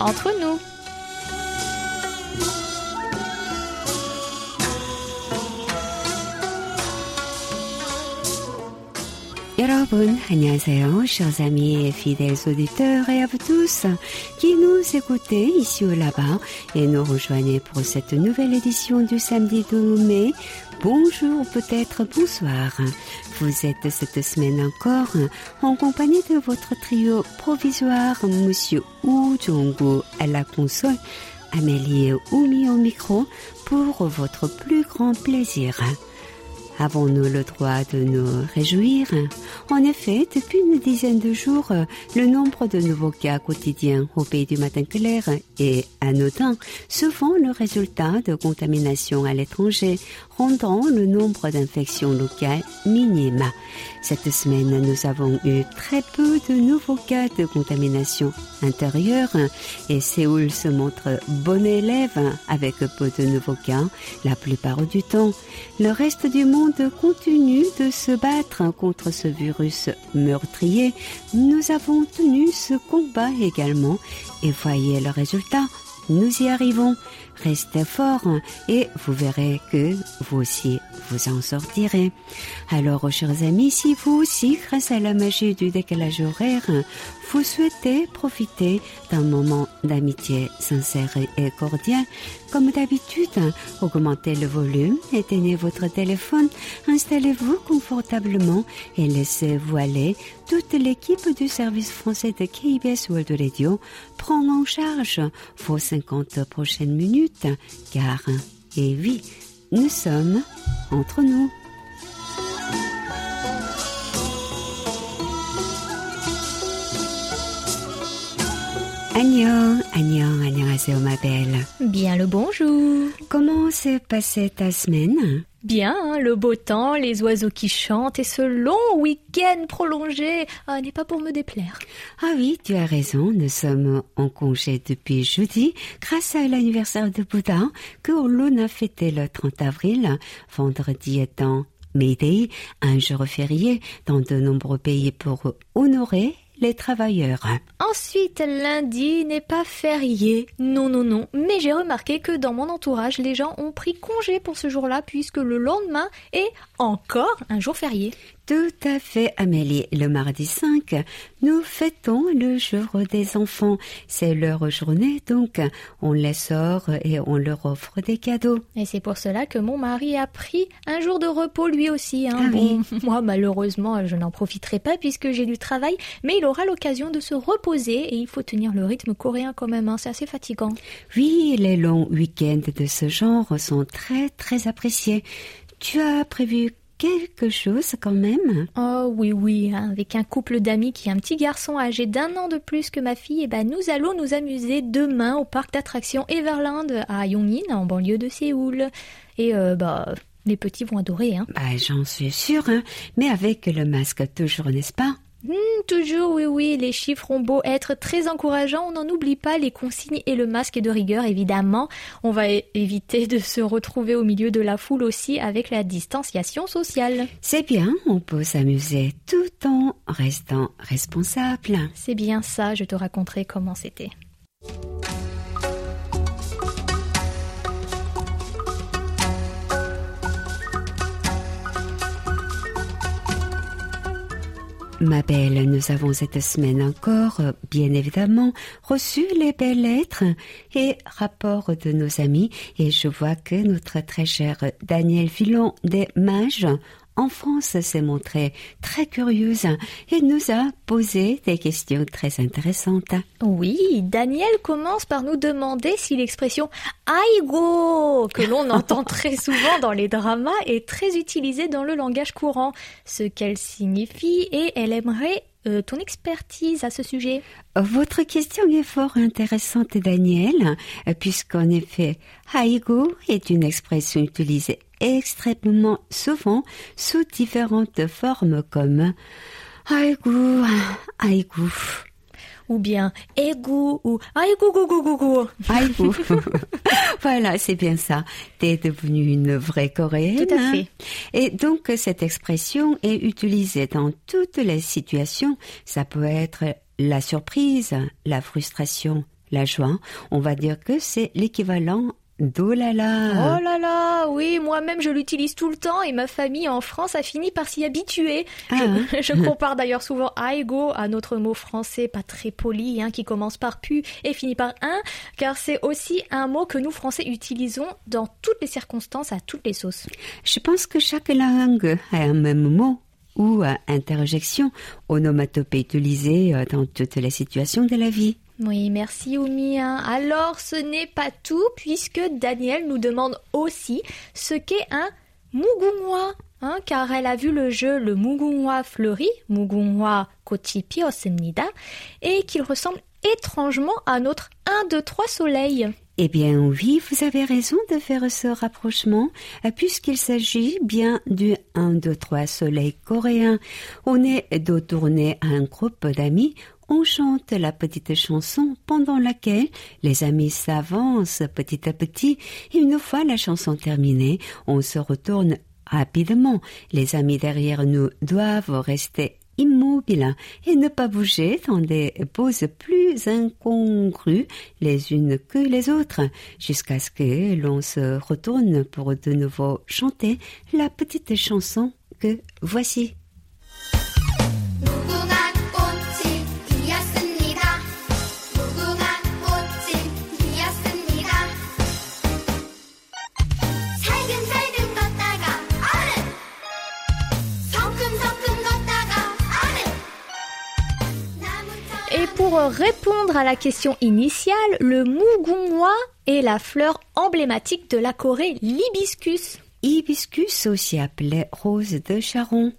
entre nous. 여러분, 안녕하세요. chers amis et fidèles auditeurs et à vous tous qui nous écoutez ici ou là-bas et nous rejoignez pour cette nouvelle édition du samedi 2 mai. Bonjour, peut-être bonsoir. Vous êtes cette semaine encore en compagnie de votre trio provisoire, Monsieur Wu à la console, Amélie Oumi au micro pour votre plus grand plaisir. Avons-nous le droit de nous réjouir? En effet, depuis une dizaine de jours, le nombre de nouveaux cas quotidiens au pays du matin clair est anodin, souvent le résultat de contamination à l'étranger, rendant le nombre d'infections locales minime. Cette semaine, nous avons eu très peu de nouveaux cas de contamination intérieure et Séoul se montre bon élève avec peu de nouveaux cas la plupart du temps. Le reste du monde continue de se battre contre ce virus meurtrier. Nous avons tenu ce combat également et voyez le résultat. Nous y arrivons. Restez fort et vous verrez que vous aussi vous en sortirez. Alors, chers amis, si vous aussi, grâce à la magie du décalage horaire, vous souhaitez profiter d'un moment d'amitié sincère et cordial, comme d'habitude, augmentez le volume, éteignez votre téléphone, installez-vous confortablement et laissez-vous aller. Toute l'équipe du service français de KBS World Radio prend en charge vos 50 prochaines minutes, car, et oui, nous sommes entre nous. Agnon, Agnon, Agnon, ma belle. Bien le bonjour. Comment s'est passée ta semaine? Bien, hein, le beau temps, les oiseaux qui chantent et ce long week-end prolongé ah, n'est pas pour me déplaire. Ah oui, tu as raison, nous sommes en congé depuis jeudi grâce à l'anniversaire de Bouddha que l'on a fêté le 30 avril, vendredi étant May un jour férié dans de nombreux pays pour honorer les. Ensuite, lundi n'est pas férié. Non, non, non. Mais j'ai remarqué que dans mon entourage, les gens ont pris congé pour ce jour-là puisque le lendemain est encore un jour férié. Tout à fait, Amélie. Le mardi 5, nous fêtons le jour des enfants. C'est leur journée, donc on les sort et on leur offre des cadeaux. Et c'est pour cela que mon mari a pris un jour de repos lui aussi. Hein. Ah bon, moi, malheureusement, je n'en profiterai pas puisque j'ai du travail, mais il aura l'occasion de se reposer et il faut tenir le rythme coréen quand même. Hein. C'est assez fatigant. Oui, les longs week-ends de ce genre sont très, très appréciés. Tu as prévu quelque chose quand même Oh oui, oui, hein, avec un couple d'amis qui a un petit garçon âgé d'un an de plus que ma fille, et ben nous allons nous amuser demain au parc d'attractions Everland à Yongin, en banlieue de Séoul. Et euh, bah, les petits vont adorer. Hein. Bah, j'en suis sûre, hein. mais avec le masque toujours, n'est-ce pas? Hmm, toujours, oui, oui, les chiffres ont beau être très encourageants, on n'en oublie pas les consignes et le masque de rigueur, évidemment. On va éviter de se retrouver au milieu de la foule aussi avec la distanciation sociale. C'est bien, on peut s'amuser tout en restant responsable. C'est bien ça, je te raconterai comment c'était. Ma belle, nous avons cette semaine encore, euh, bien évidemment, reçu les belles lettres et rapports de nos amis. Et je vois que notre très cher Daniel Filon des Mages en France s'est montré très curieuse et nous a posé des questions très intéressantes. Oui, Daniel commence par nous demander si l'expression Aigo, que l'on entend très souvent dans les dramas, est très utilisée dans le langage courant, ce qu'elle signifie et elle aimerait euh, ton expertise à ce sujet. Votre question est fort intéressante, Daniel, puisqu'en effet, haïgo est une expression utilisée extrêmement souvent sous différentes formes comme haïgo, haïgo, Ou bien Egu ou Aigo go go go go. haïgo. voilà, c'est bien ça. T'es devenue une vraie coréenne. Tout à hein. fait. Et donc, cette expression est utilisée dans toutes les situations. Ça peut être la surprise, la frustration, la joie, on va dire que c'est l'équivalent d'O là là. Oh là là, oui, moi-même je l'utilise tout le temps et ma famille en France a fini par s'y habituer. Je, Ah. je compare d'ailleurs souvent aigo à notre mot français pas très poli, hein, qui commence par pu et finit par un, car c'est aussi un mot que nous Français utilisons dans toutes les circonstances, à toutes les sauces. Je pense que chaque langue a un même mot ou interjection onomatopée utilisée euh, dans toutes les situations de la vie. Oui, merci Oumi. Hein. Alors, ce n'est pas tout puisque Daniel nous demande aussi ce qu'est un mugunwa. Hein, car elle a vu le jeu le Mugunwa fleuri, Mugunwa Kochipi Osemnida, et qu'il ressemble étrangement à notre 1, 2, 3 soleil. Eh bien oui, vous avez raison de faire ce rapprochement, euh, puisqu'il s'agit bien du 1, 2, 3 soleil coréen. On est de tourner à un groupe d'amis on chante la petite chanson pendant laquelle les amis s'avancent petit à petit, et une fois la chanson terminée, on se retourne rapidement. Les amis derrière nous doivent rester immobiles et ne pas bouger dans des poses plus incongrues les unes que les autres, jusqu'à ce que l'on se retourne pour de nouveau chanter la petite chanson que voici. Répondre à la question initiale, le mugunwa est la fleur emblématique de la Corée, l'hibiscus. Hibiscus, aussi appelé rose de Charon.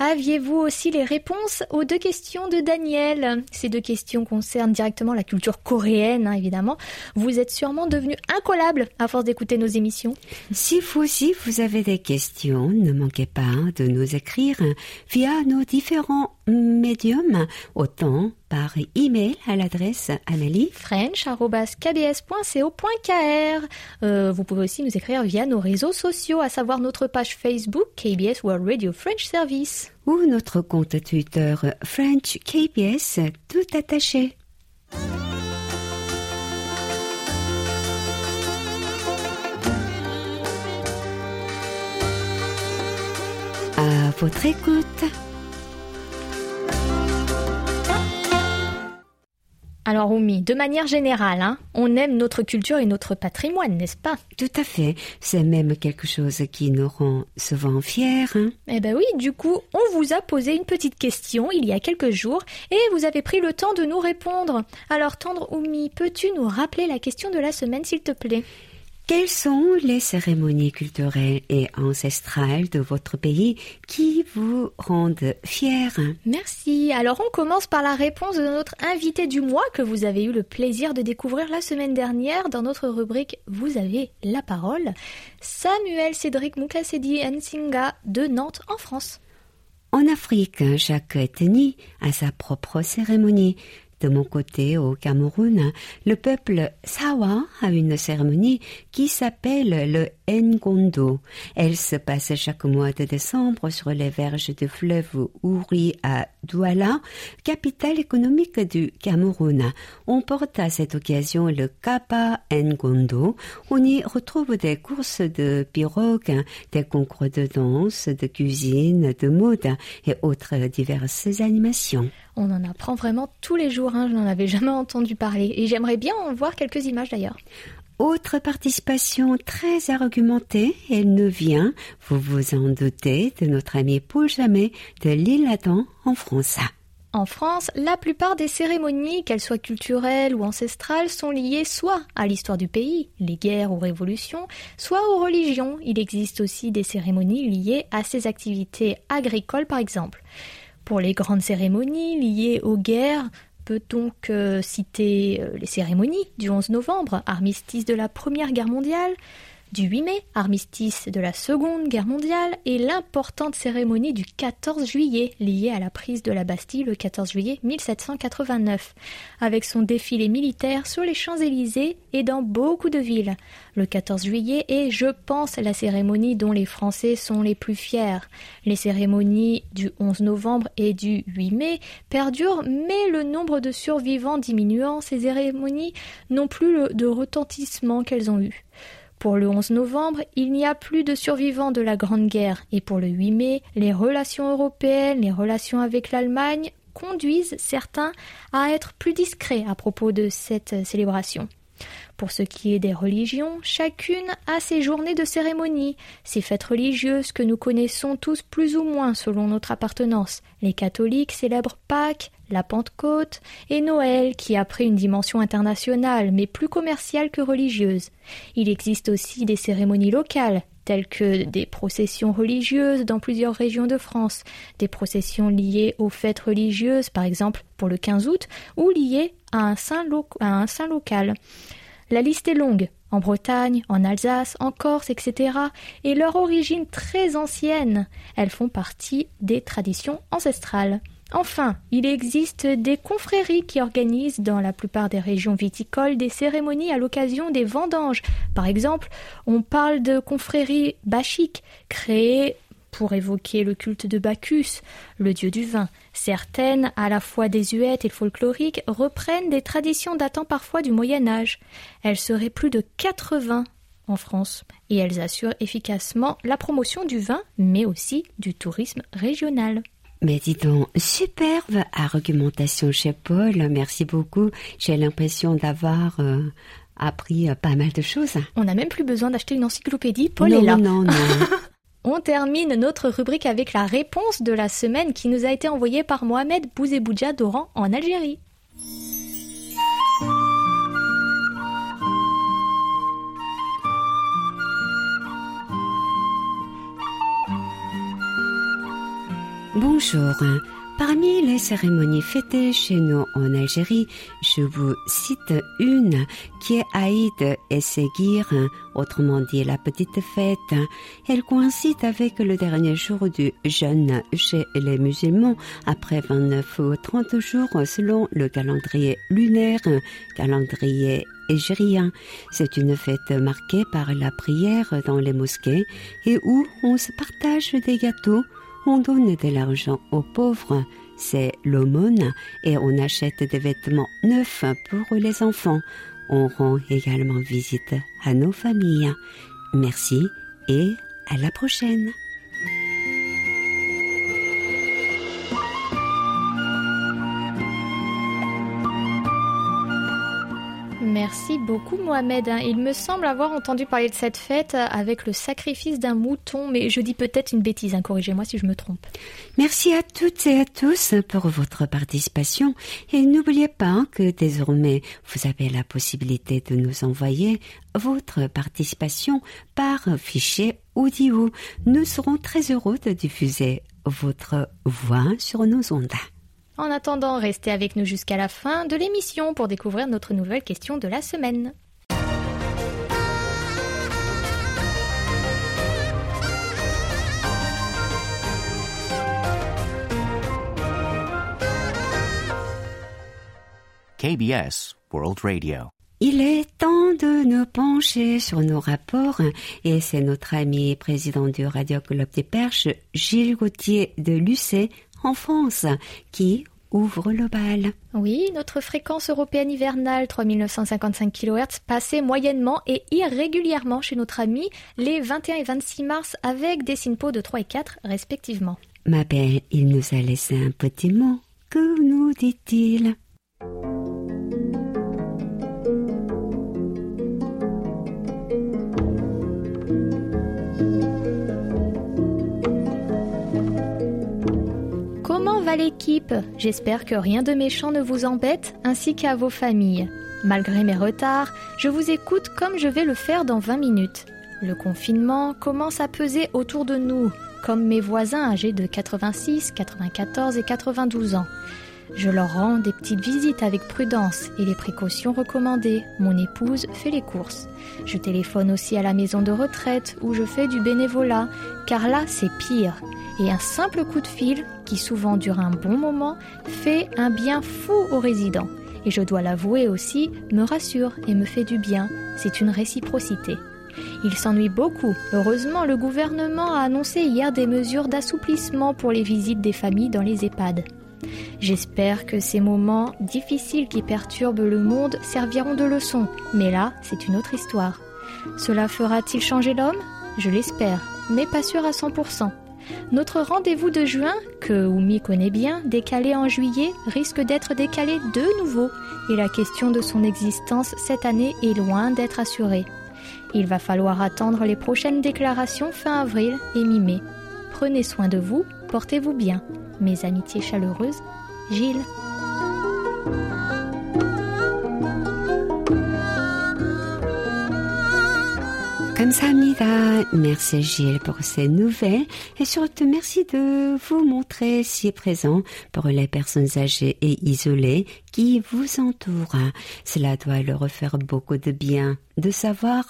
Aviez-vous aussi les réponses aux deux questions de Daniel? Ces deux questions concernent directement la culture coréenne, hein, évidemment. Vous êtes sûrement devenu incollable à force d'écouter nos émissions. Si vous aussi vous avez des questions, ne manquez pas de nous écrire via nos différents médiums, autant par email à l'adresse Amélie. french.kbs.co.kr Euh, Vous pouvez aussi nous écrire via nos réseaux sociaux, à savoir notre page Facebook KBS World Radio French Service. ou notre compte Twitter French KBS tout attaché. À votre écoute. Alors Oumi, de manière générale, hein, on aime notre culture et notre patrimoine, n'est-ce pas? Tout à fait. C'est même quelque chose qui nous rend souvent fiers. hein. Eh ben oui, du coup, on vous a posé une petite question il y a quelques jours et vous avez pris le temps de nous répondre. Alors tendre Oumi, peux-tu nous rappeler la question de la semaine s'il te plaît? Quelles sont les cérémonies culturelles et ancestrales de votre pays qui vous rendent fiers? Merci. Alors on commence par la réponse de notre invité du mois que vous avez eu le plaisir de découvrir la semaine dernière dans notre rubrique Vous avez la parole, Samuel Cédric Mukasedi Nsinga de Nantes en France. En Afrique, chaque ethnie a sa propre cérémonie. De mon côté, au Cameroun, le peuple Sawa a une cérémonie qui s'appelle le Ngondo. Elle se passe chaque mois de décembre sur les verges du fleuve Ouri à Douala, capitale économique du Cameroun. On porte à cette occasion le Kapa Ngondo. On y retrouve des courses de pirogues, des concours de danse, de cuisine, de mode et autres diverses animations. On en apprend vraiment tous les jours, hein, je n'en avais jamais entendu parler et j'aimerais bien en voir quelques images d'ailleurs. Autre participation très argumentée, elle nous vient, vous vous en doutez, de notre ami Paul Jamet de l'île Adam en France. En France, la plupart des cérémonies, qu'elles soient culturelles ou ancestrales, sont liées soit à l'histoire du pays, les guerres ou révolutions, soit aux religions. Il existe aussi des cérémonies liées à ses activités agricoles par exemple. Pour les grandes cérémonies liées aux guerres, peut donc citer euh, les cérémonies du 11 novembre, armistice de la Première Guerre mondiale, du 8 mai, armistice de la Seconde Guerre mondiale, et l'importante cérémonie du 14 juillet, liée à la prise de la Bastille le 14 juillet 1789, avec son défilé militaire sur les Champs-Élysées et dans beaucoup de villes. Le 14 juillet est, je pense, la cérémonie dont les Français sont les plus fiers. Les cérémonies du 11 novembre et du 8 mai perdurent, mais le nombre de survivants diminuant, ces cérémonies n'ont plus le- de retentissement qu'elles ont eu. Pour le 11 novembre, il n'y a plus de survivants de la Grande Guerre et pour le 8 mai, les relations européennes, les relations avec l'Allemagne conduisent certains à être plus discrets à propos de cette célébration. Pour ce qui est des religions, chacune a ses journées de cérémonie, ses fêtes religieuses que nous connaissons tous plus ou moins selon notre appartenance. Les catholiques célèbrent Pâques, la Pentecôte et Noël qui a pris une dimension internationale mais plus commerciale que religieuse. Il existe aussi des cérémonies locales telles que des processions religieuses dans plusieurs régions de France, des processions liées aux fêtes religieuses par exemple pour le 15 août ou liées à un saint, local. La liste est longue. En Bretagne, en Alsace, en Corse, etc. Et leur origine très ancienne. Elles font partie des traditions ancestrales. Enfin, il existe des confréries qui organisent dans la plupart des régions viticoles des cérémonies à l'occasion des vendanges. Par exemple, on parle de confréries bachiques créées pour évoquer le culte de Bacchus, le dieu du vin. Certaines, à la fois désuètes et folkloriques, reprennent des traditions datant parfois du Moyen Âge. Elles seraient plus de 80 en France et elles assurent efficacement la promotion du vin, mais aussi du tourisme régional. Mais dis donc, superbe argumentation chez Paul. Merci beaucoup. J'ai l'impression d'avoir euh, appris euh, pas mal de choses. On n'a même plus besoin d'acheter une encyclopédie, Paul non, est là. non, non. On termine notre rubrique avec la réponse de la semaine qui nous a été envoyée par Mohamed Bouzeboudja d'Oran en Algérie. Bonjour. Parmi les cérémonies fêtées chez nous en Algérie, je vous cite une qui est Aïd et Seguir, autrement dit la petite fête. Elle coïncide avec le dernier jour du jeûne chez les musulmans après 29 ou 30 jours selon le calendrier lunaire, calendrier égérien. C'est une fête marquée par la prière dans les mosquées et où on se partage des gâteaux on donne de l'argent aux pauvres, c'est l'aumône, et on achète des vêtements neufs pour les enfants. On rend également visite à nos familles. Merci et à la prochaine. Merci beaucoup Mohamed. hein. Il me semble avoir entendu parler de cette fête avec le sacrifice d'un mouton, mais je dis peut-être une bêtise, hein. corrigez-moi si je me trompe. Merci à toutes et à tous pour votre participation et n'oubliez pas que désormais vous avez la possibilité de nous envoyer votre participation par fichier audio. Nous serons très heureux de diffuser votre voix sur nos ondes. En attendant, restez avec nous jusqu'à la fin de l'émission pour découvrir notre nouvelle question de la semaine. KBS World Radio. Il est temps de nous pencher sur nos rapports et c'est notre ami président du Radio Club des Perches, Gilles Gauthier de Lucé, en France, qui ouvre le bal. Oui, notre fréquence européenne hivernale 3955 kHz passait moyennement et irrégulièrement chez notre ami les 21 et 26 mars avec des SINPO de 3 et 4 respectivement. Ma belle, il nous a laissé un petit mot. Que nous dit-il? Comment va l'équipe? J'espère que rien de méchant ne vous embête, ainsi qu'à vos familles. Malgré mes retards, je vous écoute comme je vais le faire dans 20 minutes. Le confinement commence à peser autour de nous, comme mes voisins âgés de 86, 94 et 92 ans. Je leur rends des petites visites avec prudence et les précautions recommandées. Mon épouse fait les courses. Je téléphone aussi à la maison de retraite où je fais du bénévolat, car là c'est pire. Et un simple coup de fil, qui souvent dure un bon moment, fait un bien fou aux résidents. Et je dois l'avouer aussi, me rassure et me fait du bien. C'est une réciprocité. Ils s'ennuient beaucoup. Heureusement, le gouvernement a annoncé hier des mesures d'assouplissement pour les visites des familles dans les EHPAD. J'espère que ces moments difficiles qui perturbent le monde serviront de leçon, mais là, c'est une autre histoire. Cela fera-t-il changer l'homme? Je l'espère, mais pas sûr à 100%. Notre rendez-vous de juin, que Oumi connaît bien, décalé en juillet, risque d'être décalé de nouveau, et la question de son existence cette année est loin d'être assurée. Il va falloir attendre les prochaines déclarations fin avril et mi-mai. Prenez soin de vous, portez-vous bien. Mes amitiés chaleureuses, Gilles. 감사합니다. Merci Gilles pour ces nouvelles et surtout merci de vous montrer si présent pour les personnes âgées et isolées qui vous entourent. Cela doit leur faire beaucoup de bien de savoir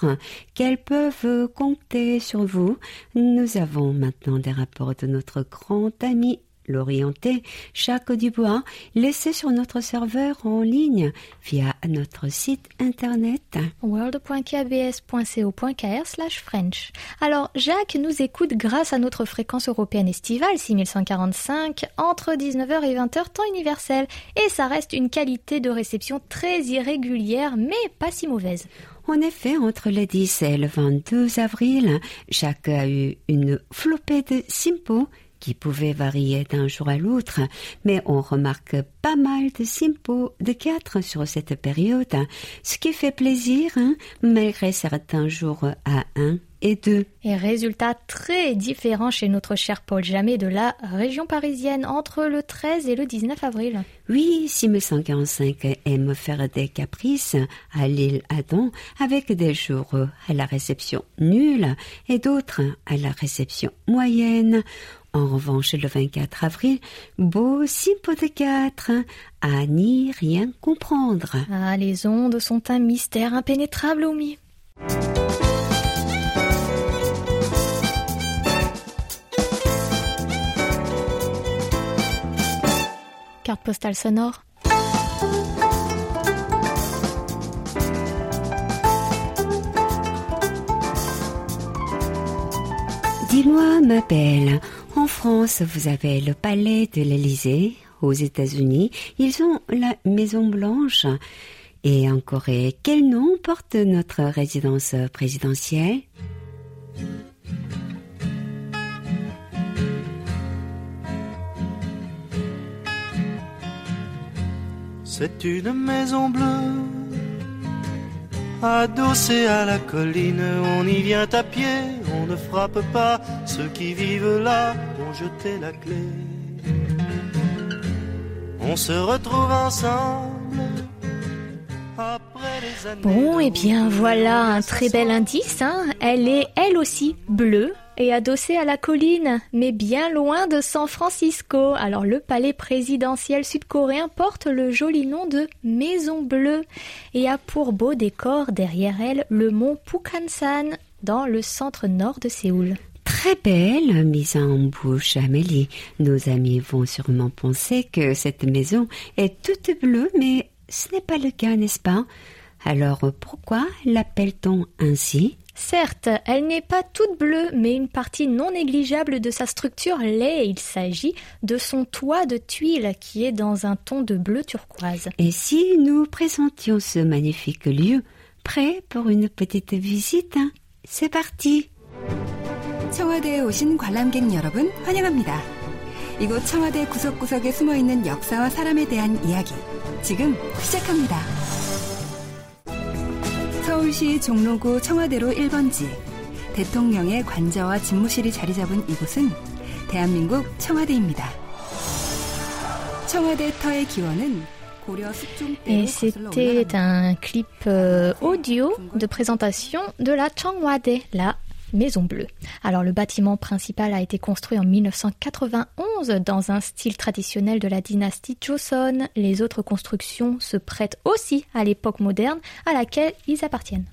qu'elles peuvent compter sur vous. Nous avons maintenant des rapports de notre grand ami l'orienté Jacques Dubois, laissé sur notre serveur en ligne via notre site internet. world.kbs.co.kr slash French. Alors, Jacques nous écoute grâce à notre fréquence européenne estivale 6145 entre 19h et 20h temps universel. Et ça reste une qualité de réception très irrégulière, mais pas si mauvaise. En effet, entre le 10 et le 22 avril, Jacques a eu une flopée de simpos qui pouvait varier d'un jour à l'autre, mais on remarque pas mal de simpos de quatre sur cette période, ce qui fait plaisir, hein, malgré certains jours à un et deux. Et résultat très différent chez notre cher Paul Jamais de la région parisienne entre le 13 et le 19 avril. Oui, 6145 aime faire des caprices à l'île Adam avec des jours à la réception nulle et d'autres à la réception moyenne. En revanche, le 24 avril, beau simpo de 4 à n'y rien comprendre. Ah, les ondes sont un mystère impénétrable, Omi. Carte postale sonore. Dis-moi, ma belle, France, vous avez le palais de l'Élysée. Aux États-Unis, ils ont la Maison Blanche. Et en Corée, quel nom porte notre résidence présidentielle? C'est une maison bleue, adossée à la colline. On y vient à pied, on ne frappe pas. Ceux qui vivent là ont jeté la clé. On se retrouve ensemble. Après les années Bon, et bien route, voilà un très bel indice. hein. Elle est elle aussi bleue et adossée à la colline, mais bien loin de San Francisco. Alors le palais présidentiel sud-coréen porte le joli nom de Maison Bleue et a pour beau décor derrière elle le mont Pukhansan dans le centre nord de Séoul. Très belle mise en bouche, Amélie. Nos amis vont sûrement penser que cette maison est toute bleue, mais ce n'est pas le cas, n'est-ce pas? Alors pourquoi l'appelle-t-on ainsi? Certes, elle n'est pas toute bleue, mais une partie non négligeable de sa structure l'est. Il s'agit de son toit de tuiles qui est dans un ton de bleu turquoise. Et si nous présentions ce magnifique lieu, prêt pour une petite visite hein? C'est parti 청와대에 오신 관람객 여러분 환영합니다. 이곳 청와대 구석구석에 숨어 있는 역사와 사람에 대한 이야기 지금 시작합니다. 서울시 종로구 청와대로 1번지 대통령의 관저와 집무실이 자리 잡은 이곳은 대한민국 청와대입니다. 청와대 터의 기원은 고려 숙종 때로 Et c'était un clip euh, audio de présentation de la Changwade, la Maison Bleue. Alors le bâtiment principal a été construit en 1991 dans un style traditionnel de la dynastie Joseon. Les autres constructions se prêtent aussi à l'époque moderne à laquelle ils appartiennent.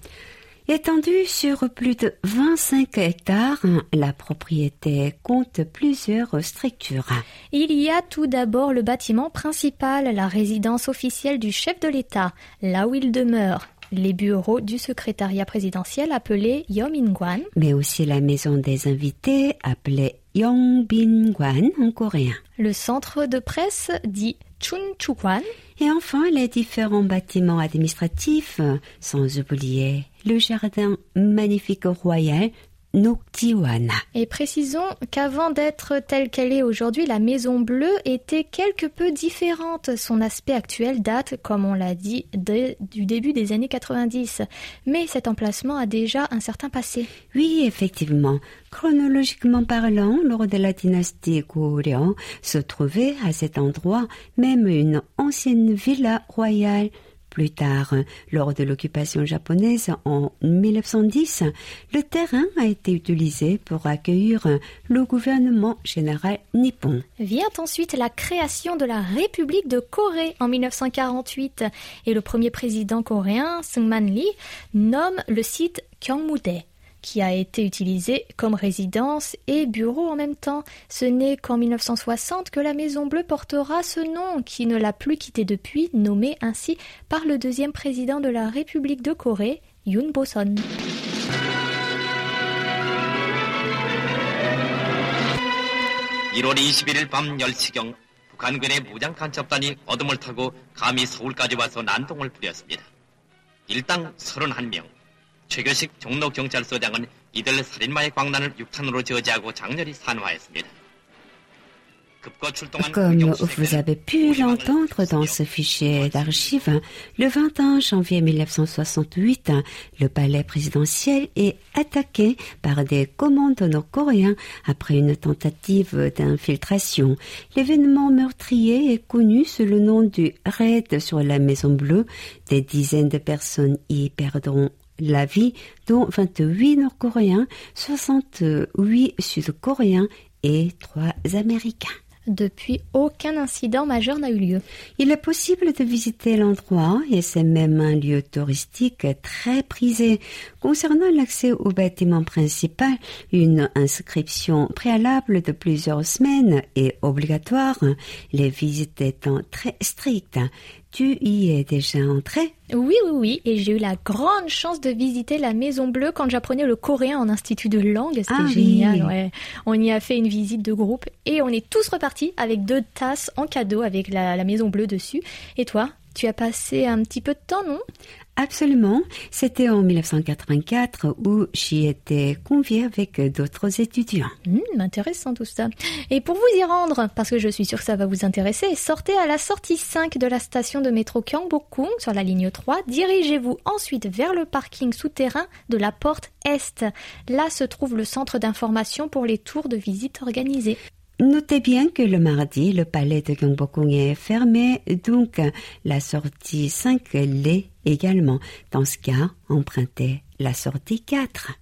Étendue sur plus de 25 hectares, la propriété compte plusieurs structures. Il y a tout d'abord le bâtiment principal, la résidence officielle du chef de l'État, là où il demeure, les bureaux du secrétariat présidentiel appelé Yomingwan, mais aussi la maison des invités appelée Yongbin-gwan en coréen. le centre de presse dit Chunchugwan, Et enfin, les différents bâtiments administratifs, sans oublier le jardin magnifique royal Et précisons qu'avant d'être telle qu'elle est aujourd'hui, la Maison Bleue était quelque peu différente. Son aspect actuel date, comme on l'a dit, de- du début des années 90. Mais cet emplacement a déjà un certain passé. Oui, effectivement. Chronologiquement parlant, lors de la dynastie Goryeo, se trouvait à cet endroit même une ancienne villa royale. Plus tard, lors de l'occupation japonaise en 1910, le terrain a été utilisé pour accueillir le gouvernement général nippon. Vient ensuite la création de la République de Corée en 1948 et le premier président coréen, Syngman Lee, nomme le site Gyeongmudae qui a été utilisé comme résidence et bureau en même temps. Ce n'est qu'en 1960 que la Maison Bleue portera ce nom, qui ne l'a plus quitté depuis, nommé ainsi par le deuxième président de la République de Corée, Yoon Bo-son. 일 월 21일 밤 10시경 북한군의 무장 간첩단이 어둠을 타고 감히 서울까지 와서 난동을 부렸습니다. 일당 31명. 최교식 종로경찰서장은 이들 살인마의 광란을 육탄으로 저지하고 장렬히 산화했습니다. 급거 출동한 Comme 국정수색은 vous avez pu l'entendre dans ce fichier d'archives, le 21 janvier 1968, le palais présidentiel est attaqué par des commandos nord-coréens après une tentative d'infiltration. L'événement meurtrier est connu sous le nom du raid sur la Maison Bleue. Des dizaines de personnes y perdront la vie, dont 28 Nord-Coréens, 68 Sud-Coréens et 3 Américains. Depuis, aucun incident majeur n'a eu lieu. Il est possible de visiter l'endroit et c'est même un lieu touristique très prisé. Concernant l'accès au bâtiment principal, une inscription préalable de plusieurs semaines est obligatoire, les visites étant très strictes. Tu y es déjà entré Oui, oui, oui, et j'ai eu la grande chance de visiter la Maison Bleue quand j'apprenais le coréen en institut de langue. C'était Ah oui. génial, ouais. On y a fait une visite de groupe et on est tous repartis avec deux tasses en cadeau avec la, la Maison Bleue dessus. Et toi, tu as passé un petit peu de temps, non? Absolument. C'était en 1984 où j'y étais convié avec d'autres étudiants. Hmm, intéressant tout ça. Et pour vous y rendre, parce que je suis sûre que ça va vous intéresser, sortez à la sortie 5 de la station de métro Gyeongbokgung sur la ligne 3. Dirigez-vous ensuite vers le parking souterrain de la porte Est. Là se trouve le centre d'information pour les tours de visite organisés. Notez bien que le mardi, le palais de Gyeongbokgung est fermé, donc la sortie 5 l'est également. Dans ce cas, empruntez la sortie 4.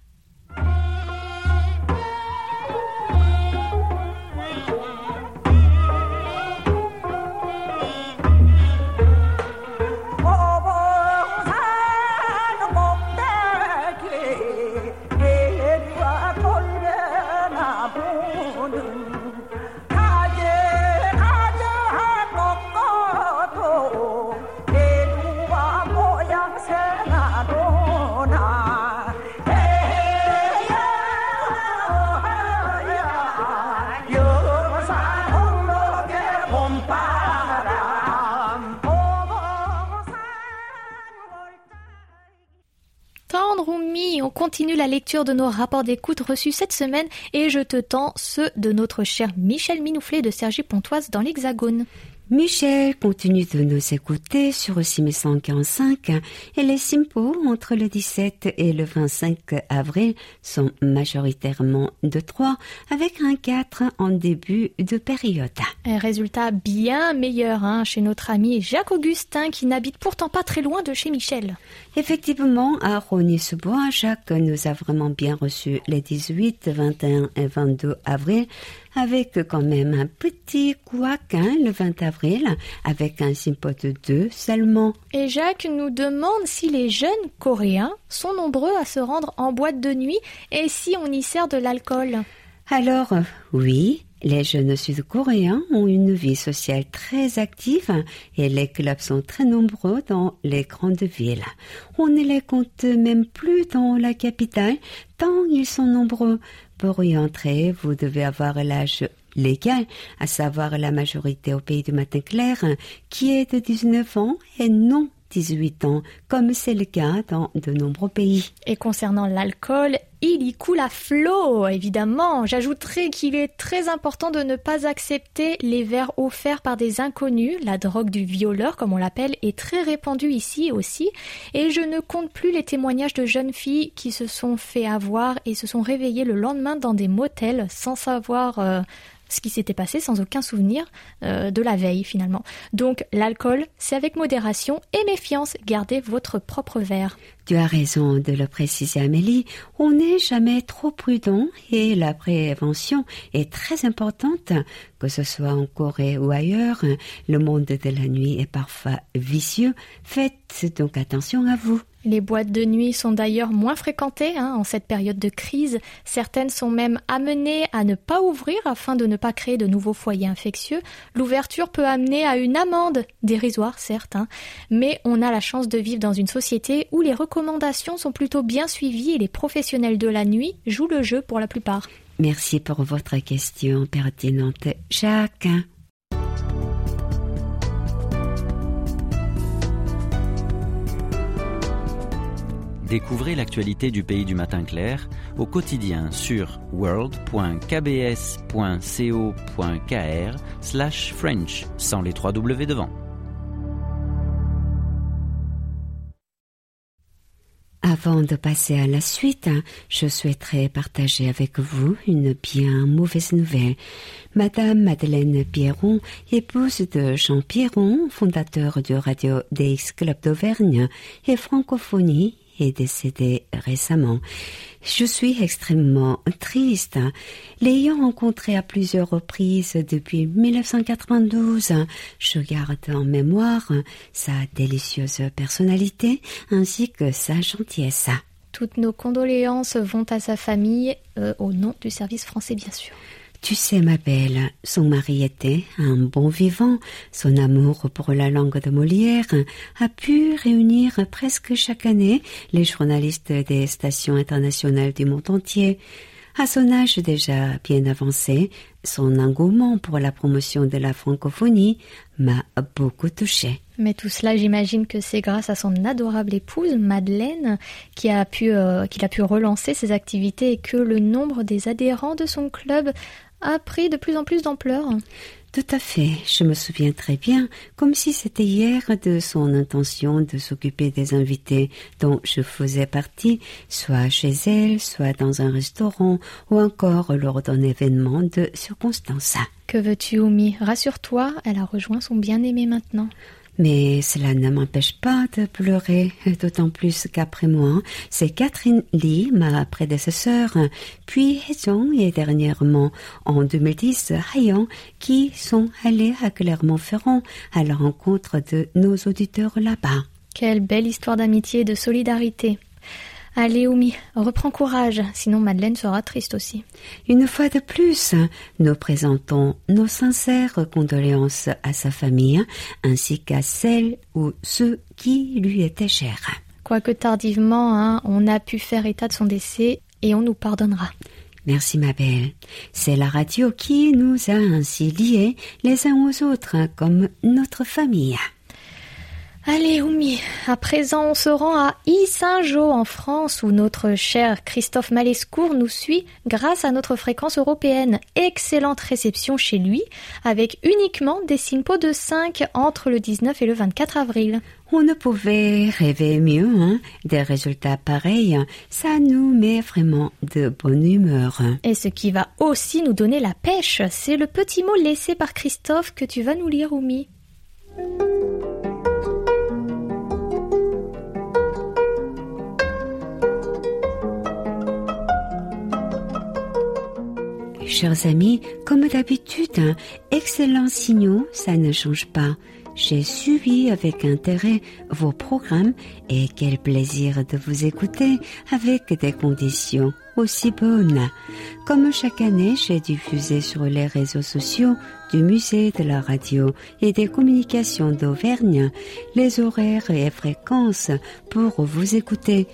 Continue la lecture de nos rapports d'écoute reçus cette semaine et je te tends ceux de notre cher Michel Minouflet de Sergi Pontoise dans l'Hexagone. Michel continue de nous écouter sur 6145 et les simpos entre le 17 et le 25 avril sont majoritairement de 3 avec un 4 en début de période. Un résultat bien meilleur hein, chez notre ami Jacques Augustin qui n'habite pourtant pas très loin de chez Michel. Effectivement, à Rony-sous-Bois, Jacques nous a vraiment bien reçu les 18, 21 et 22 avril avec quand même un petit couac hein, le 20 avril avec un simpo de 2 seulement. Et Jacques nous demande si les jeunes coréens sont nombreux à se rendre en boîte de nuit et si on y sert de l'alcool. Alors, oui, les jeunes sud-coréens ont une vie sociale très active et les clubs sont très nombreux dans les grandes villes. On ne les compte même plus dans la capitale tant ils sont nombreux. Pour y entrer, vous devez avoir l'âge légal, à savoir la majorité au pays du matin clair, qui est de 19 ans et non 18 ans, comme c'est le cas dans de nombreux pays. Et concernant l'alcool, il y coule à flot, évidemment. J'ajouterai qu'il est très important de ne pas accepter les verres offerts par des inconnus. La drogue du violeur, comme on l'appelle, est très répandue ici aussi. Et je ne compte plus les témoignages de jeunes filles qui se sont fait avoir et se sont réveillées le lendemain dans des motels sans savoir euh, ce qui s'était passé, sans aucun souvenir euh, de la veille finalement. Donc l'alcool, c'est avec modération et méfiance. Gardez votre propre verre. Tu as raison de le préciser, Amélie. On n'est jamais trop prudent et la prévention est très importante, que ce soit en Corée ou ailleurs. Le monde de la nuit est parfois vicieux. Faites donc attention à vous. Les boîtes de nuit sont d'ailleurs moins fréquentées hein, en cette période de crise. Certaines sont même amenées à ne pas ouvrir afin de ne pas créer de nouveaux foyers infectieux. L'ouverture peut amener à une amende, dérisoire certes, hein, mais on a la chance de vivre dans une société où les recommandations sont plutôt bien suivies et les professionnels de la nuit jouent le jeu pour la plupart. Merci pour votre question pertinente, Jacques. Découvrez l'actualité du pays du matin clair au quotidien sur world.kbs.co.kr slash French sans les trois W devant. Avant de passer à la suite, je souhaiterais partager avec vous une bien mauvaise nouvelle. Madame Madeleine Pierron, épouse de Jean Pierron, fondateur du Radio DX Club d'Auvergne et francophonie, est décédée récemment. Je suis extrêmement triste. L'ayant rencontré à plusieurs reprises depuis 1992, je garde en mémoire sa délicieuse personnalité ainsi que sa gentillesse. Toutes nos condoléances vont à sa famille, euh, au nom du service français bien sûr. Tu sais, ma belle, son mari était un bon vivant. Son amour pour la langue de Molière a pu réunir presque chaque année les journalistes des stations internationales du monde entier. À son âge déjà bien avancé, son engouement pour la promotion de la francophonie m'a beaucoup touché. Mais tout cela, j'imagine que c'est grâce à son adorable épouse, Madeleine, qui a pu, euh, qu'il a pu relancer ses activités et que le nombre des adhérents de son club a pris de plus en plus d'ampleur. Tout à fait, je me souviens très bien, comme si c'était hier, de son intention de s'occuper des invités dont je faisais partie, soit chez elle, soit dans un restaurant, ou encore lors d'un événement de circonstance. Que veux-tu, Oumi? Rassure-toi, elle a rejoint son bien-aimé maintenant. Mais cela ne m'empêche pas de pleurer, d'autant plus qu'après moi, c'est Catherine Lee, ma prédécesseur, puis Hezong et dernièrement, en 2010, Hayan, qui sont allés à Clermont-Ferrand à la rencontre de nos auditeurs là-bas. Quelle belle histoire d'amitié et de solidarité. Allez, Oumi, reprends courage, sinon Madeleine sera triste aussi. Une fois de plus, nous présentons nos sincères condoléances à sa famille ainsi qu'à celles ou ceux qui lui étaient chers. Quoique tardivement, hein, on a pu faire état de son décès et on nous pardonnera. Merci ma belle. C'est la radio qui nous a ainsi liés les uns aux autres comme notre famille. Allez, Oumi, à présent on se rend à Issingeau en France où notre cher Christophe Malescourt nous suit grâce à notre fréquence européenne. Excellente réception chez lui avec uniquement des SINPO de 5 entre le 19 et le 24 avril. On ne pouvait rêver mieux, hein Des résultats pareils, ça nous met vraiment de bonne humeur. Et ce qui va aussi nous donner la pêche, c'est le petit mot laissé par Christophe que tu vas nous lire, Oumi. Chers amis, comme d'habitude, hein, excellents signaux, ça ne change pas. J'ai suivi avec intérêt vos programmes et quel plaisir de vous écouter avec des conditions aussi bonnes. Comme chaque année, j'ai diffusé sur les réseaux sociaux du musée de la radio et des communications d'Auvergne les horaires et fréquences pour vous écouter.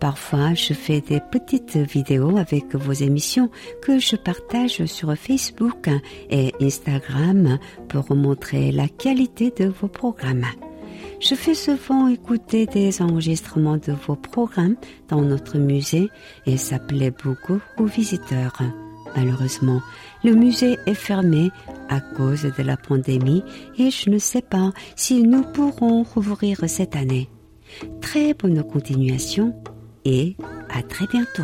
Parfois, je fais des petites vidéos avec vos émissions que je partage sur Facebook et Instagram pour montrer la qualité de vos programmes. Je fais souvent écouter des enregistrements de vos programmes dans notre musée et ça plaît beaucoup aux visiteurs. Malheureusement, le musée est fermé à cause de la pandémie et je ne sais pas si nous pourrons rouvrir cette année. Très bonne continuation et à très bientôt.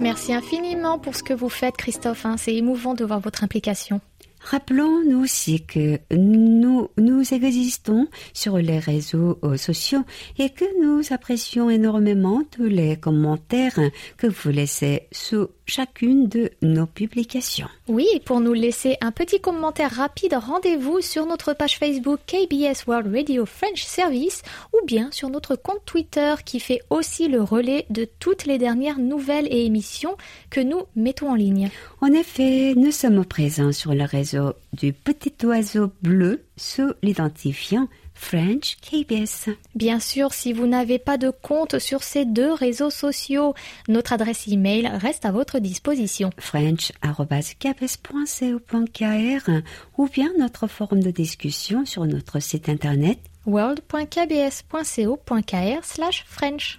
Merci infiniment pour ce que vous faites, Christophe. hein. C'est émouvant de voir votre implication. Rappelons-nous aussi que nous, nous existons sur les réseaux euh, sociaux et que nous apprécions énormément tous les commentaires que vous laissez sous chacune de nos publications. Oui, et pour nous laisser un petit commentaire rapide, rendez-vous sur notre page Facebook KBS World Radio French Service ou bien sur notre compte Twitter qui fait aussi le relais de toutes les dernières nouvelles et émissions que nous mettons en ligne. En effet, nous sommes présents sur le réseau du petit oiseau bleu sous l'identifiant French KBS. Bien sûr, si vous n'avez pas de compte sur ces deux réseaux sociaux, notre adresse email reste à votre disposition. french.kbs.co.kr ou bien notre forum de discussion sur notre site internet world.kbs.co.kr slash French.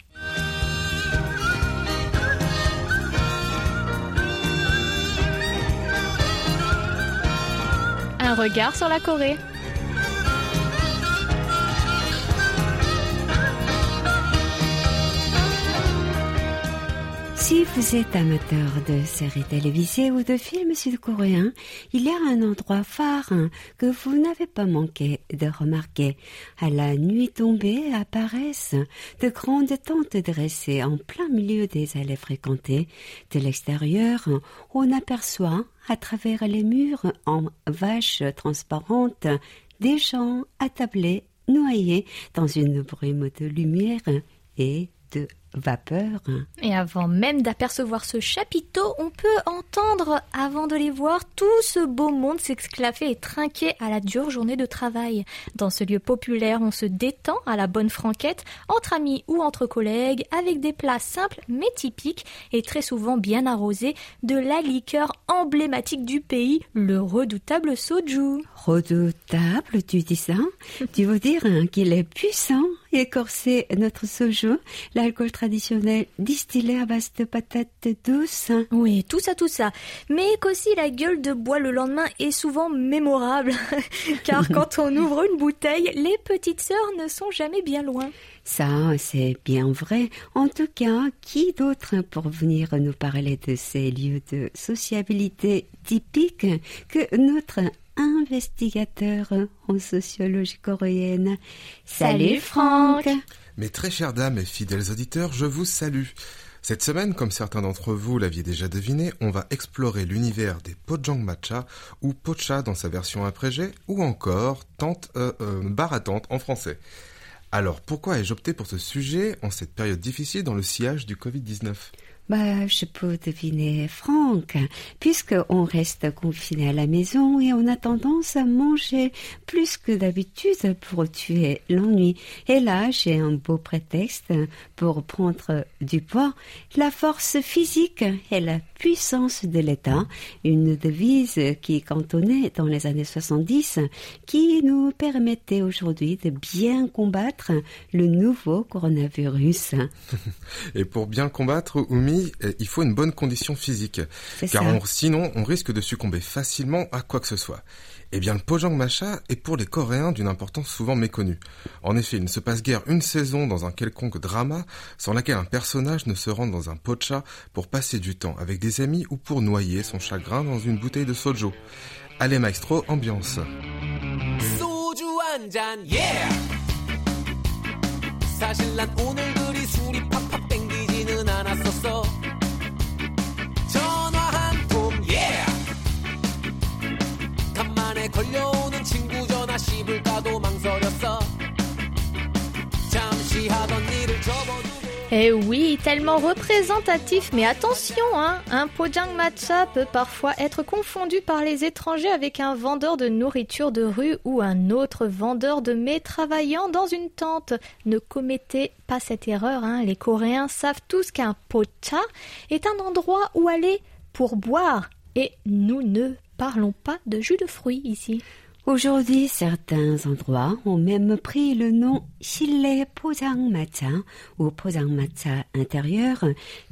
Un regard sur la Corée. Si vous êtes amateur de séries télévisées ou de films sud-coréens, il y a un endroit phare hein, que vous n'avez pas manqué de remarquer. À la nuit tombée apparaissent de grandes tentes dressées en plein milieu des allées fréquentées. De l'extérieur, on aperçoit à travers les murs en vaches transparentes des gens attablés, noyés dans une brume de lumière et de vapeur. Et avant même d'apercevoir ce chapiteau, on peut entendre, avant de les voir, tout ce beau monde s'exclaver et trinquer à la dure journée de travail. Dans ce lieu populaire, on se détend à la bonne franquette, entre amis ou entre collègues, avec des plats simples mais typiques et très souvent bien arrosés de la liqueur emblématique du pays, le redoutable soju. Redoutable, tu dis ça? Tu veux dire hein, qu'il est puissant et corsé notre soju, l'alcool traditionnel distillé à base de patates douces Oui, tout ça, tout ça. Mais qu'aussi la gueule de bois le lendemain est souvent mémorable. Car quand on ouvre une bouteille, les petites sœurs ne sont jamais bien loin. Ça, c'est bien vrai. En tout cas, qui d'autre pour venir nous parler de ces lieux de sociabilité typiques que notre investigateur en sociologie coréenne Salut, Franck. Mes très chères dames et fidèles auditeurs, je vous salue. Cette semaine, comme certains d'entre vous l'aviez déjà deviné, on va explorer l'univers des Pojang Matcha ou Pocha dans sa version abrégée ou encore tente, euh, euh, bar à tente en français. Alors, pourquoi ai-je opté pour ce sujet en cette période difficile dans le sillage du Covid-19 Bah, je peux deviner Franck, puisque on reste confiné à la maison et on a tendance à manger plus que d'habitude pour tuer l'ennui. Et là, j'ai un beau prétexte pour prendre du poids. La force physique et la puissance de l'État, une devise qui cantonnait dans les années 70, qui nous permettait aujourd'hui de bien combattre le nouveau coronavirus. Et pour bien combattre, Oumi, eh, il faut une bonne condition physique. Car on- sinon, on risque de succomber facilement à quoi que ce soit. Eh bien, le Pojang Macha est pour les Coréens d'une importance souvent méconnue. En effet, il ne se passe guère une saison dans un quelconque drama sans laquelle un personnage ne se rende dans un pocha pour passer du temps avec des amis ou pour noyer son chagrin dans une bouteille de sojo. Allez maestro, ambiance. 소주 한 잔, yeah! 사실 난 오늘 그리 술이 팍팍 땡기지는 않았었어. 걸려오는 친구 전화 씹을까도 망설였어. 잠시 하던 일을 접어두고. Eh oui, tellement représentatif, mais attention, hein, un pojang matcha peut parfois être confondu par les étrangers avec un vendeur de nourriture de rue ou un autre vendeur de mets travaillant dans une tente. Ne commettez pas cette erreur, hein, les Coréens savent tous qu'un pocha est un endroit où aller pour boire, et nous ne parlons pas de jus de fruits ici. Aujourd'hui, certains endroits ont même pris le nom Chile Pojangmatcha ou Pojangmatcha intérieur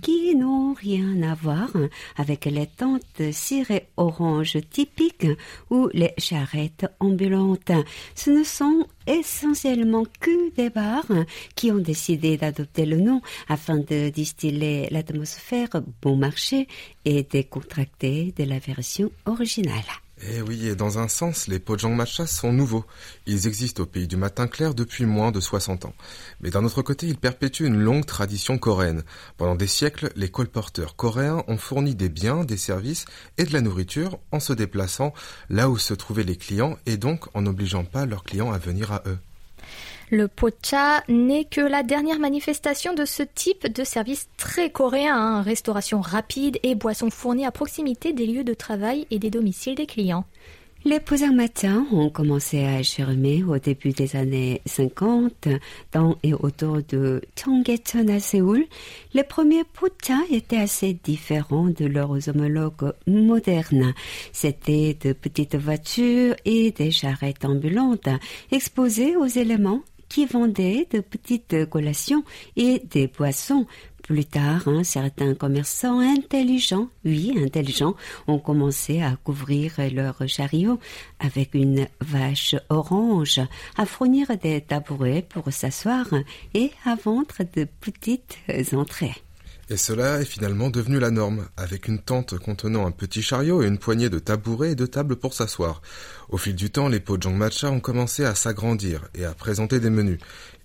qui n'ont rien à voir avec les tentes cirées orange typiques ou les charrettes ambulantes. Ce ne sont essentiellement que des bars qui ont décidé d'adopter le nom afin de distiller l'atmosphère bon marché et décontracter de la version originale. Eh oui, et dans un sens, les Pojang Matcha sont nouveaux. Ils existent au pays du matin clair depuis moins de 60 ans. Mais d'un autre côté, ils perpétuent une longue tradition coréenne. Pendant des siècles, les colporteurs coréens ont fourni des biens, des services et de la nourriture en se déplaçant là où se trouvaient les clients et donc en n'obligeant pas leurs clients à venir à eux. Le pocha n'est que la dernière manifestation de ce type de service très coréen, hein, restauration rapide et boissons fournies à proximité des lieux de travail et des domiciles des clients. Les Posang Matcha ont commencé à germer au début des années 50 dans et autour de Cheonggyecheon à Séoul. Les premiers pocha étaient assez différents de leurs homologues modernes. C'était de petites voitures et des charrettes ambulantes exposées aux éléments qui vendaient de petites collations et des boissons. Plus tard, hein, certains commerçants intelligents, oui, intelligents, ont commencé à couvrir leurs chariots avec une vache orange, à fournir des tabourets pour s'asseoir et à vendre de petites entrées. Et cela est finalement devenu la norme, avec une tente contenant un petit chariot et une poignée de tabourets et de tables pour s'asseoir. Au fil du temps, les pojang matcha ont commencé à s'agrandir et à présenter des menus.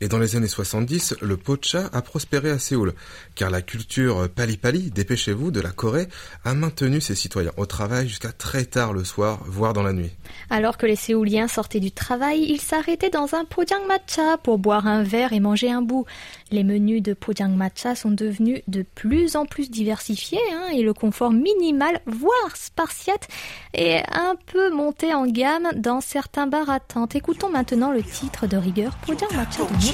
Et dans les années 70, le pocha a prospéré à Séoul, car la culture pali-pali, dépêchez-vous, de la Corée, a maintenu ses citoyens au travail jusqu'à très tard le soir, voire dans la nuit. Alors que les Séouliens sortaient du travail, ils s'arrêtaient dans un pojang matcha pour boire un verre et manger un bout. Les menus de pojang matcha sont devenus de plus en plus diversifiés hein, et le confort minimal, voire spartiate, est un peu monté en gamme dans certains bars à tente. Écoutons maintenant le titre de rigueur pojang matcha de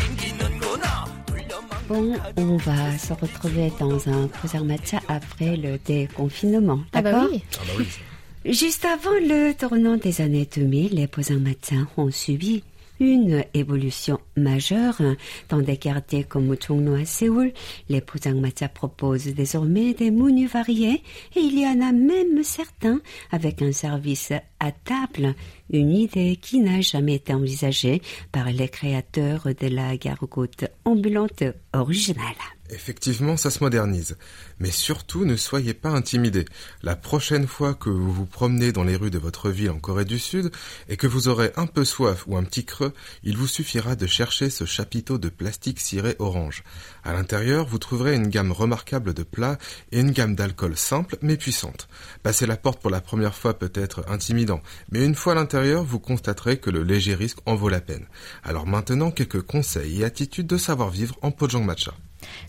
Bon, on va se retrouver dans un Posang Matcha après le déconfinement, Ah bah d'accord oui. Ah bah oui. Juste avant le tournant des années 2000, les Posang Matcha ont subi une évolution majeure dans des quartiers comme Chongno à Séoul. Les Posang Matcha proposent désormais des menus variés et il y en a même certains avec un service à table, une idée qui n'a jamais été envisagée par les créateurs de la gargote ambulante originale. Effectivement, ça se modernise. Mais surtout, ne soyez pas intimidés. La prochaine fois que vous vous promenez dans les rues de votre ville en Corée du Sud et que vous aurez un peu soif ou un petit creux, il vous suffira de chercher ce chapiteau de plastique ciré orange. À l'intérieur, vous trouverez une gamme remarquable de plats et une gamme d'alcool simple mais puissante. Passer la porte pour la première fois peut être intimidant, mais une fois à l'intérieur, vous constaterez que le léger risque en vaut la peine. Alors maintenant, quelques conseils et attitudes de savoir-vivre en Pojang Matcha.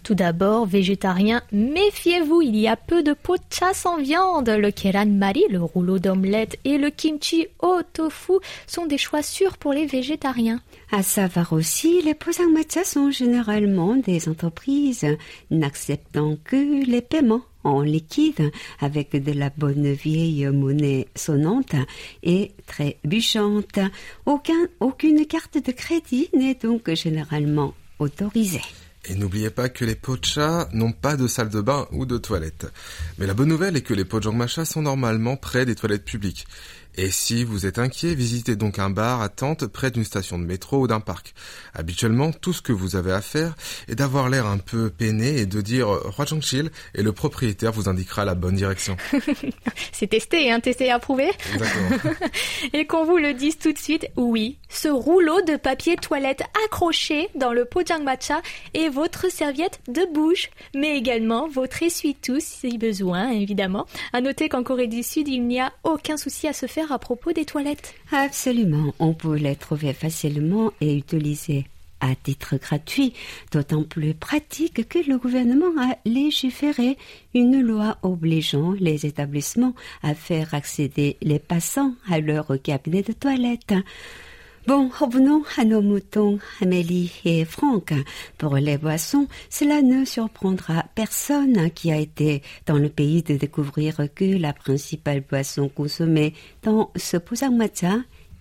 Tout d'abord, végétarien, méfiez-vous, il y a peu de pocha sans viande. Le keran mari, le rouleau d'omelette et le kimchi au tofu sont des choix sûrs pour les végétariens. À savoir aussi, les Posang Matcha sont généralement des entreprises n'acceptant que les paiements en liquide avec de la bonne vieille monnaie sonnante et très bûchante. Aucun, aucune carte de crédit n'est donc généralement autorisée. Et n'oubliez pas que les pochas n'ont pas de salle de bain ou de toilette. Mais la bonne nouvelle est que les pojang matcha sont normalement près des toilettes publiques. Et si vous êtes inquiet, visitez donc un bar à tente près d'une station de métro ou d'un parc. Habituellement, tout ce que vous avez à faire est d'avoir l'air un peu peiné et de dire Chil et le propriétaire vous indiquera la bonne direction. C'est testé, hein, testé et approuvé. Exactement. Et qu'on vous le dise tout de suite, oui, ce rouleau de papier toilette accroché dans le pojang matcha est votre serviette de bouche, mais également votre essuie-tout si besoin, évidemment. À noter qu'en Corée du Sud, il n'y a aucun souci à se faire à propos des toilettes. Absolument, on peut les trouver facilement et utiliser à titre gratuit, d'autant plus pratique que le gouvernement a légiféré une loi obligeant les établissements à faire accéder les passants à leur cabinet de toilette. Bon, revenons à nos moutons Amélie et Franck. Pour les boissons, cela ne surprendra personne qui a été dans le pays de découvrir que la principale boisson consommée dans ce Matcha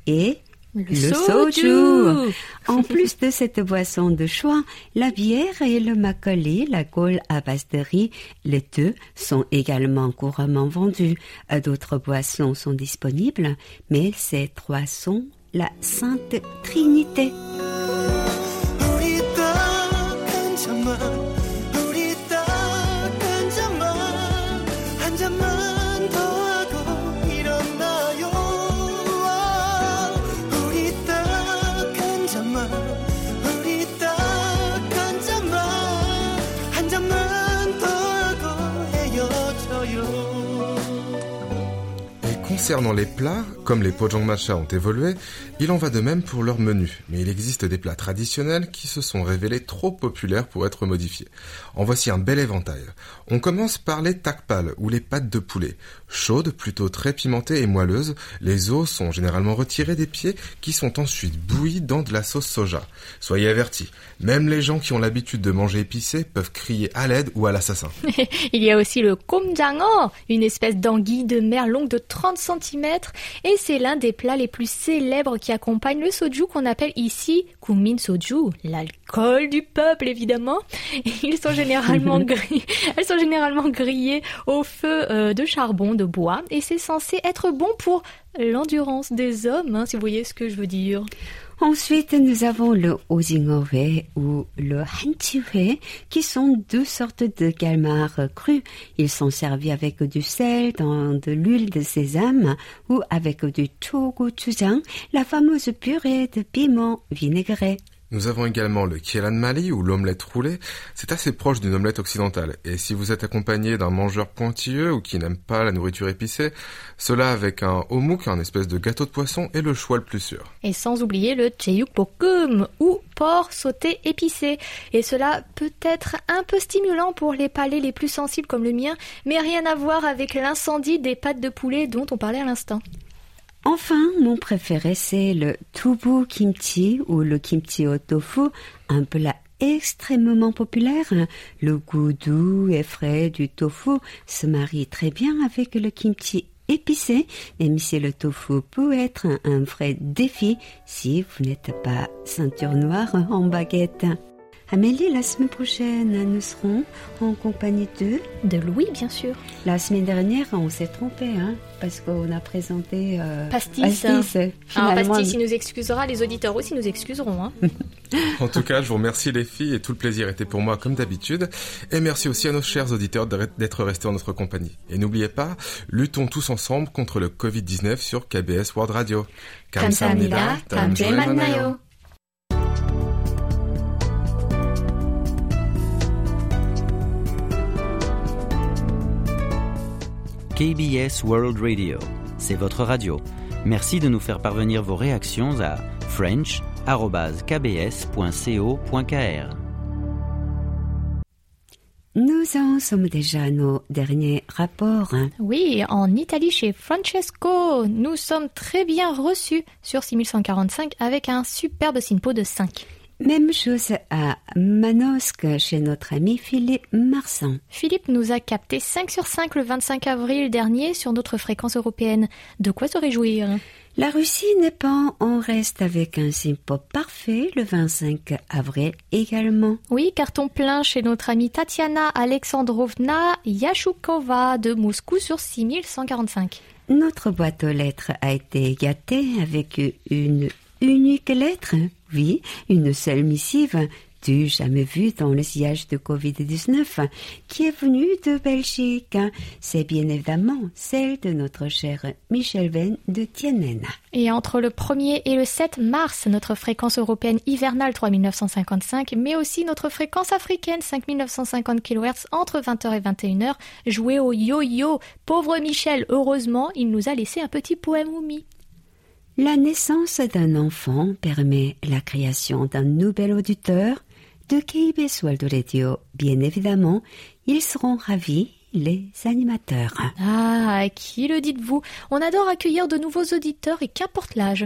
est Le soju. En plus de cette boisson de choix, la bière et le makgeolli, la colle à base de riz, les deux sont également couramment vendus. D'autres boissons sont disponibles, mais ces trois sont la Sainte Trinité. Concernant les plats, comme les pojang matcha ont évolué, il en va de même pour leur menu. Mais il existe des plats traditionnels qui se sont révélés trop populaires pour être modifiés. En voici un bel éventail. On commence par les takpal ou les pâtes de poulet. Chaudes, plutôt très pimentées et moelleuses, les os sont généralement retirés des pieds qui sont ensuite bouillis dans de la sauce soja. Soyez avertis, même les gens qui ont l'habitude de manger épicé peuvent crier à l'aide ou à l'assassin. Il y a aussi le komjango, une espèce d'anguille de mer longue de 30 cm, et c'est l'un des plats les plus célèbres qui accompagne le soju qu'on appelle ici kumin soju, l'alcool du peuple évidemment. Ils sont généralement gris- elles sont généralement grillées au feu euh, de charbon, de bois, et c'est censé être bon pour l'endurance des hommes, hein, si vous voyez ce que je veux dire. Ensuite, nous avons le ozingowe ou le hanchiwe, qui sont deux sortes de calmars crus. Ils sont servis avec du sel dans de l'huile de sésame ou avec du chogochujang, la fameuse purée de piment vinaigré. Nous avons également le Kielan Mali ou l'omelette roulée. C'est assez proche d'une omelette occidentale. Et si vous êtes accompagné d'un mangeur pointilleux ou qui n'aime pas la nourriture épicée, cela avec un homouk, un espèce de gâteau de poisson, est le choix le plus sûr. Et sans oublier le Bokum ou porc sauté épicé. Et cela peut être un peu stimulant pour les palais les plus sensibles comme le mien, mais rien à voir avec l'incendie des pattes de poulet dont on parlait à l'instant. Enfin, mon préféré, c'est le tubu kimchi ou le kimchi au tofu, un plat extrêmement populaire. Le goût doux et frais du tofu se marie très bien avec le kimchi épicé, même si le tofu peut être un, un vrai défi si vous n'êtes pas ceinture noire en baguette. Amélie, la semaine prochaine, nous serons en compagnie de... De Louis, bien sûr. La semaine dernière, on s'est trompé, hein, parce qu'on a présenté... euh, Pastis. Pastis. Ah, Finalement, Pastis, il nous excusera, les auditeurs aussi nous excuseront. Hein. En tout cas, je vous remercie les filles et tout le plaisir était pour moi comme d'habitude. Et merci aussi à nos chers auditeurs d'être restés en notre compagnie. Et n'oubliez pas, luttons tous ensemble contre le Covid-19 sur KBS World Radio. 감사합니다. 다음 주에 만나요. KBS World Radio, c'est votre radio. Merci de nous faire parvenir vos réactions à french.kbs.co.kr. Nous en sommes déjà à nos derniers rapports. Oui, en Italie chez Francesco, nous sommes très bien reçus sur 6145 avec un superbe SINPO de 5. Même chose à Manosque chez notre ami Philippe Marsan. Philippe nous a capté 5 sur 5 le 25 avril dernier sur notre fréquence européenne. De quoi se réjouir? La Russie n'est pas en reste avec un simpo parfait le 25 avril également. Oui, carton plein chez notre amie Tatiana Alexandrovna Yashukova de Moscou sur 6145. Notre boîte aux lettres a été gâtée avec une unique lettre. Oui, une seule missive du jamais vu dans le sillage de Covid-19 qui est venue de Belgique? C'est bien évidemment celle de notre cher Michel Venn de Tienen. Et entre le 1er et le 7 mars, notre fréquence européenne hivernale 3955, mais aussi notre fréquence africaine 5950 kHz entre 20h et 21h, jouée au yo-yo. Pauvre Michel, heureusement, il nous a laissé un petit poème oumi. La naissance d'un enfant permet la création d'un nouvel auditeur de KBS World Radio. Bien évidemment, ils seront ravis, les animateurs. Ah, qui le dites-vous? On adore accueillir de nouveaux auditeurs et qu'importe l'âge.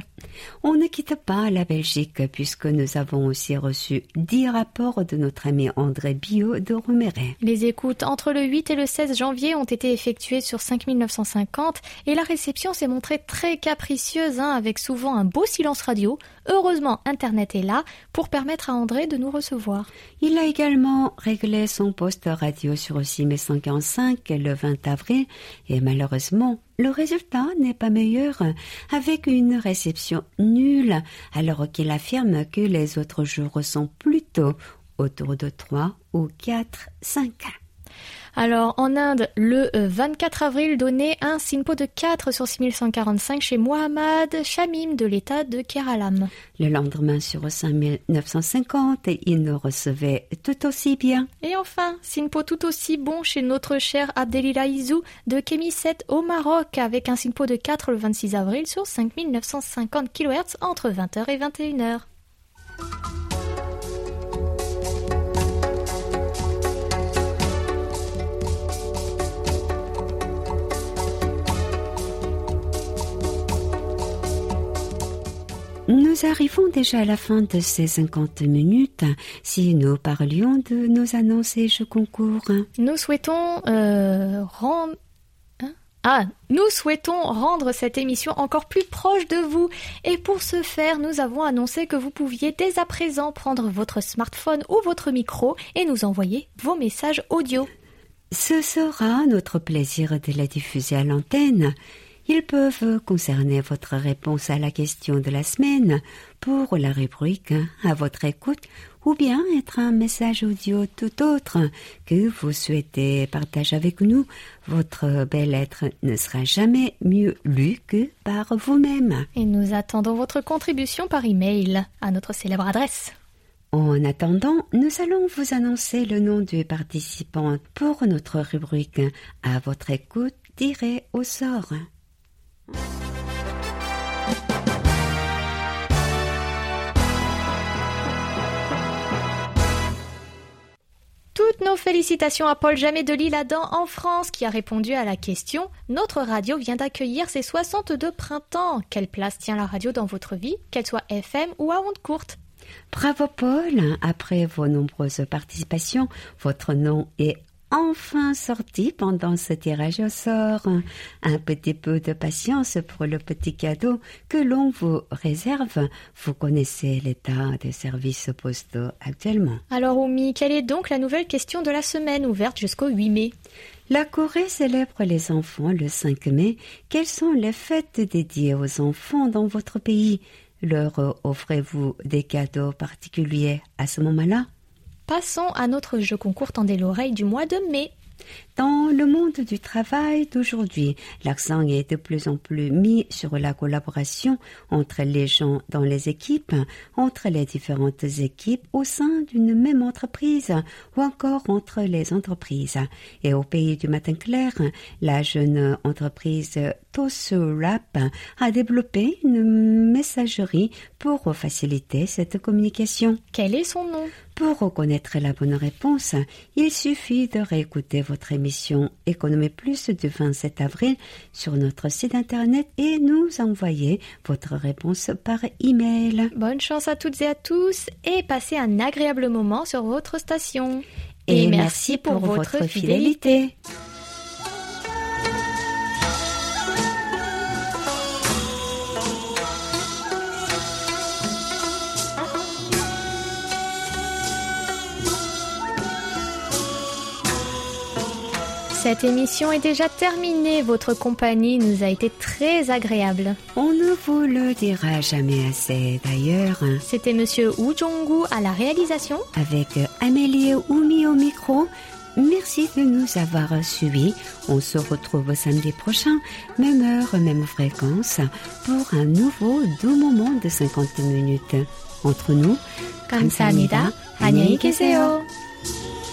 On ne quitte pas la Belgique puisque nous avons aussi reçu dix rapports de notre ami André Bio de Roumeret. Les écoutes entre le 8 et le 16 janvier ont été effectuées sur 5950 et la réception s'est montrée très capricieuse hein, avec souvent un beau silence radio. Heureusement, Internet est là pour permettre à André de nous recevoir. Il a également réglé son poste radio sur 6145 le 20 avril et malheureusement, le résultat n'est pas meilleur avec une réception nulle alors qu'il affirme que les autres jours sont plutôt autour de 3 ou 4, 5. Alors, en Inde, le euh, 24 avril donnait un SINPO de 4 sur 6145 chez Mohammad Shamim de l'état de Keralam. Le lendemain sur 5950, il nous recevait tout aussi bien. Et enfin, SINPO tout aussi bon chez notre cher Abdelila Izou de Kémisset au Maroc avec un SINPO de 4 le 26 avril sur 5950 kHz entre 20h et 21h. Nous arrivons déjà à la fin de ces 50 minutes. Si nous parlions de nos annonces et jeux concours. Nous souhaitons euh, rendre. Hein? Ah, nous souhaitons rendre cette émission encore plus proche de vous. Et pour ce faire, nous avons annoncé que vous pouviez dès à présent prendre votre smartphone ou votre micro et nous envoyer vos messages audio. Ce sera notre plaisir de la diffuser à l'antenne. Ils peuvent concerner votre réponse à la question de la semaine pour la rubrique à votre écoute ou bien être un message audio tout autre que vous souhaitez partager avec nous. Votre belle lettre ne sera jamais mieux lue que par vous-même. Et nous attendons votre contribution par email à notre célèbre adresse. En attendant, nous allons vous annoncer le nom du participant pour notre rubrique à votre écoute tirée au sort. Toutes nos félicitations à Paul Jamet de l'Île-Adam en France qui a répondu à la question Notre radio vient d'accueillir ses 62 printemps. Quelle place tient la radio dans votre vie, qu'elle soit FM ou à onde courte Bravo Paul, après vos nombreuses participations, votre nom est enfin sorti pendant ce tirage au sort. Un petit peu de patience pour le petit cadeau que l'on vous réserve. Vous connaissez l'état des services postaux actuellement. Alors Oumi, quelle est donc la nouvelle question de la semaine ouverte jusqu'au 8 mai? La Corée célèbre les enfants le 5 mai. Quelles sont les fêtes dédiées aux enfants dans votre pays? Leur offrez-vous des cadeaux particuliers à ce moment-là? Passons à notre jeu concours Tendez l'oreille du mois de mai. Dans le monde du travail d'aujourd'hui, l'accent est de plus en plus mis sur la collaboration entre les gens dans les équipes, entre les différentes équipes au sein d'une même entreprise ou encore entre les entreprises. Et au pays du matin clair, la jeune entreprise Tosurap a développé une messagerie pour faciliter cette communication. Quel est son nom? Pour reconnaître la bonne réponse, il suffit de réécouter votre émission Économie Plus du 27 avril sur notre site internet et nous envoyer votre réponse par email. Bonne chance à toutes et à tous et passez un agréable moment sur votre station. Et merci pour votre fidélité. Cette émission est déjà terminée. Votre compagnie nous a été très agréable. On ne vous le dira jamais assez d'ailleurs. C'était Monsieur Wu Jonggu à la réalisation. Avec Amélie Oumi au micro, merci de nous avoir suivis. On se retrouve samedi prochain, même heure, même fréquence, pour un nouveau doux moment de 50 minutes. Entre nous, 감사합니다. 안녕히 계세요. 계세요.